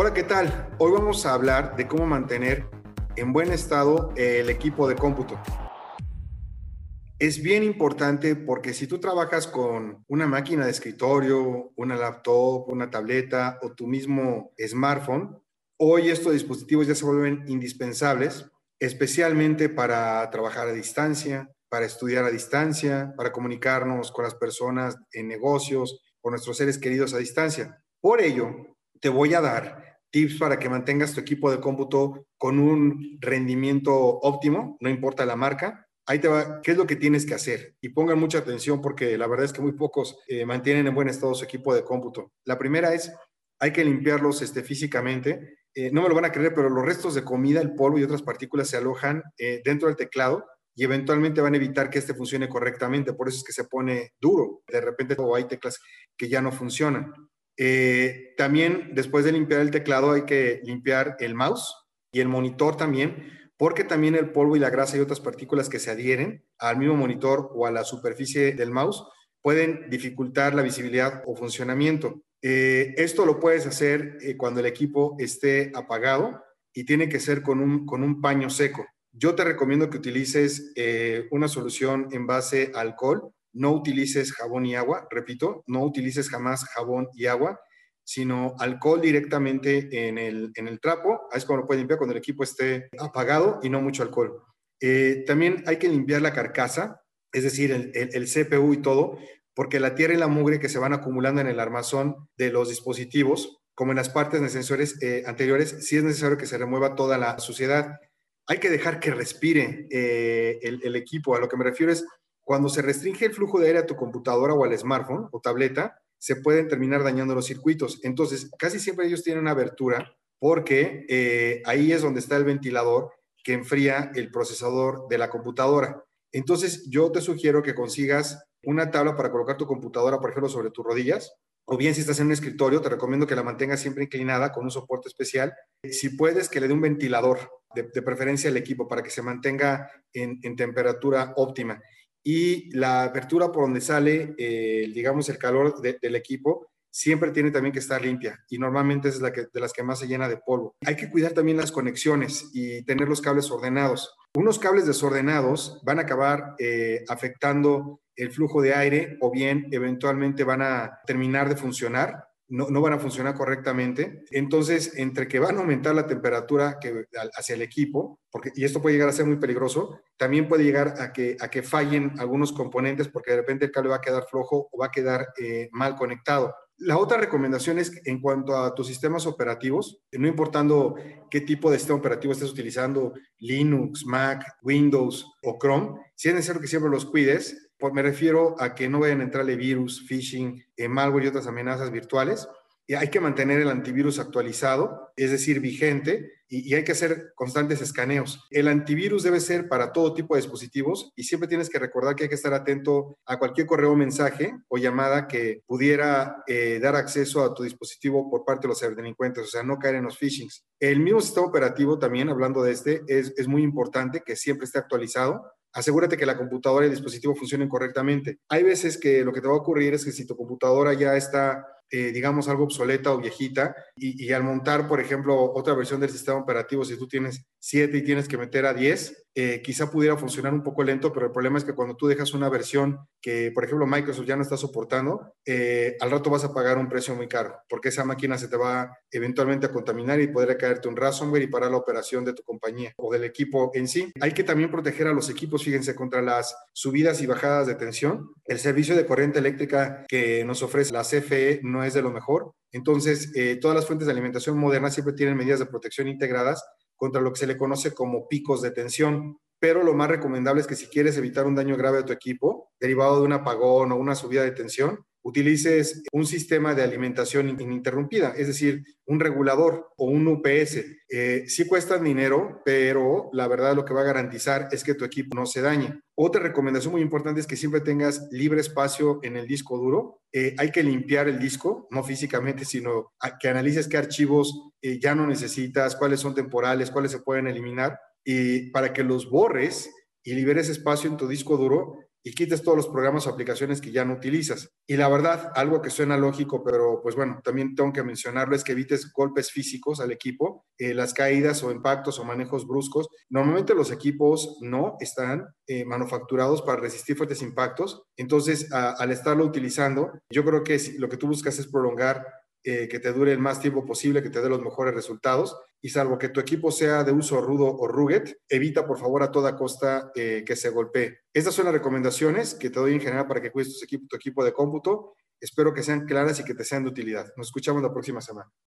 Hola, ¿qué tal? Hoy vamos a hablar de cómo mantener en buen estado el equipo de cómputo. Es bien importante porque si tú trabajas con una máquina de escritorio, una laptop, una tableta o tu mismo smartphone, hoy estos dispositivos ya se vuelven indispensables, especialmente para trabajar a distancia, para estudiar a distancia, para comunicarnos con las personas en negocios, con nuestros seres queridos a distancia. Por ello, te voy a dar tips para que mantengas tu equipo de cómputo con un rendimiento óptimo, no importa la marca. Ahí te va, ¿qué es lo que tienes que hacer? Y pongan mucha atención porque la verdad es que muy pocos eh, mantienen en buen estado su equipo de cómputo. La primera es, hay que limpiarlos este, físicamente. Eh, no me lo van a creer, pero los restos de comida, el polvo y otras partículas se alojan eh, dentro del teclado y eventualmente van a evitar que este funcione correctamente. Por eso es que se pone duro. De repente hay teclas que ya no funcionan. Eh, también después de limpiar el teclado hay que limpiar el mouse y el monitor también, porque también el polvo y la grasa y otras partículas que se adhieren al mismo monitor o a la superficie del mouse pueden dificultar la visibilidad o funcionamiento. Eh, esto lo puedes hacer eh, cuando el equipo esté apagado y tiene que ser con un, con un paño seco. Yo te recomiendo que utilices una solución en base a alcohol no utilices jabón y agua, repito, no utilices jamás jabón y agua, sino alcohol directamente en el, en el trapo. Es cuando lo puedes limpiar cuando el equipo esté apagado y no mucho alcohol. Eh, también hay que limpiar la carcasa, es decir, el, el, CPU y todo, porque la tierra y la mugre que se van acumulando en el armazón de los dispositivos, como en las partes de sensores eh, anteriores, sí es necesario que se remueva toda la suciedad. Hay que dejar que respire eh, el, el, equipo. A lo que me refiero es cuando se restringe el flujo de aire a tu computadora o al smartphone o tableta, se pueden terminar dañando los circuitos. Entonces, casi siempre ellos tienen una abertura porque eh, ahí es donde está el ventilador que enfría el procesador de la computadora. Entonces, yo te sugiero que consigas una tabla para colocar tu computadora, por ejemplo, sobre tus rodillas, o bien si estás en un escritorio, te recomiendo que la mantengas siempre inclinada con un soporte especial. Si puedes, que le dé un ventilador, de, preferencia al equipo, para que se mantenga en, en temperatura óptima y la apertura por donde sale, eh, digamos, el calor del equipo, siempre tiene también que estar limpia y normalmente es la que, de las que más se llena de polvo. Hay que cuidar también las conexiones y tener los cables ordenados. Unos cables desordenados van a acabar eh, afectando el flujo de aire o bien eventualmente van a terminar de funcionar no, van a funcionar correctamente. Entonces, entre que van a aumentar la temperatura que, hacia el equipo, porque, y esto puede llegar a ser muy peligroso, también puede llegar a que, a que fallen algunos componentes porque de repente el cable va a quedar flojo o va a quedar eh, mal conectado. La otra recomendación es en cuanto a tus sistemas operativos, no importando qué tipo de sistema operativo estés utilizando, Linux, Mac, Windows o Chrome, si es necesario que siempre los cuides, pues me refiero a que no vayan a entrarle virus, phishing, eh, malware y otras amenazas virtuales. Y hay que mantener el antivirus actualizado, es decir, vigente, y, hay que hacer constantes escaneos. El antivirus debe ser para todo tipo de dispositivos y siempre tienes que recordar que hay que estar atento a cualquier correo, mensaje o llamada que pudiera eh, dar acceso a tu dispositivo por parte de los delincuentes, o sea, no caer en los phishings. El mismo sistema operativo también, hablando de este, es, es muy importante que siempre esté actualizado asegúrate que la computadora y el dispositivo funcionen correctamente. Hay veces que lo que te va a ocurrir es que si tu computadora ya está eh, digamos, algo obsoleta o viejita, y, al montar, por ejemplo, otra versión del sistema operativo, si tú tienes 7 y tienes que meter a 10, eh, quizá pudiera funcionar un poco lento, pero el problema es que cuando tú dejas una versión que, por ejemplo, Microsoft ya no está soportando, eh, al rato vas a pagar un precio muy caro, porque esa máquina se te va eventualmente a contaminar y podría caerte un ransomware y parar la operación de tu compañía o del equipo en sí. Hay que también proteger a los equipos, fíjense, contra las subidas y bajadas de tensión. El servicio de corriente eléctrica que nos ofrece la CFE no es de lo mejor. Entonces, eh, todas las fuentes de alimentación modernas siempre tienen medidas de protección integradas contra lo que se le conoce como picos de tensión. Pero lo más recomendable es que si quieres evitar un daño grave a tu equipo, derivado de un apagón o una subida de tensión, utilices un sistema de alimentación ininterrumpida, es decir, un regulador o un UPS. Eh, sí cuestan dinero, pero la verdad lo que va a garantizar es que tu equipo no se dañe. Otra recomendación muy importante es que siempre tengas libre espacio en el disco duro. Eh, hay que limpiar el disco, no físicamente, sino que analices qué archivos eh, ya no necesitas, cuáles son temporales, cuáles se pueden eliminar, y para que los borres y liberes espacio en tu disco duro y quites todos los programas o aplicaciones que ya no utilizas. Y la verdad, algo que suena lógico, pero pues bueno, también tengo que mencionarlo, es que evites golpes físicos al equipo, eh, las caídas o impactos o manejos bruscos. Normalmente los equipos no están eh, manufacturados para resistir fuertes impactos, entonces al estarlo utilizando, yo creo que lo que tú buscas es prolongar eh, que te dure el más tiempo posible, que te dé los mejores resultados. Y salvo que tu equipo sea de uso rudo o rugged, evita por favor a toda costa eh, que se golpee. Estas son las recomendaciones que te doy en general para que cuides equipo, tu equipo de cómputo. Espero que sean claras y que te sean de utilidad. Nos escuchamos la próxima semana.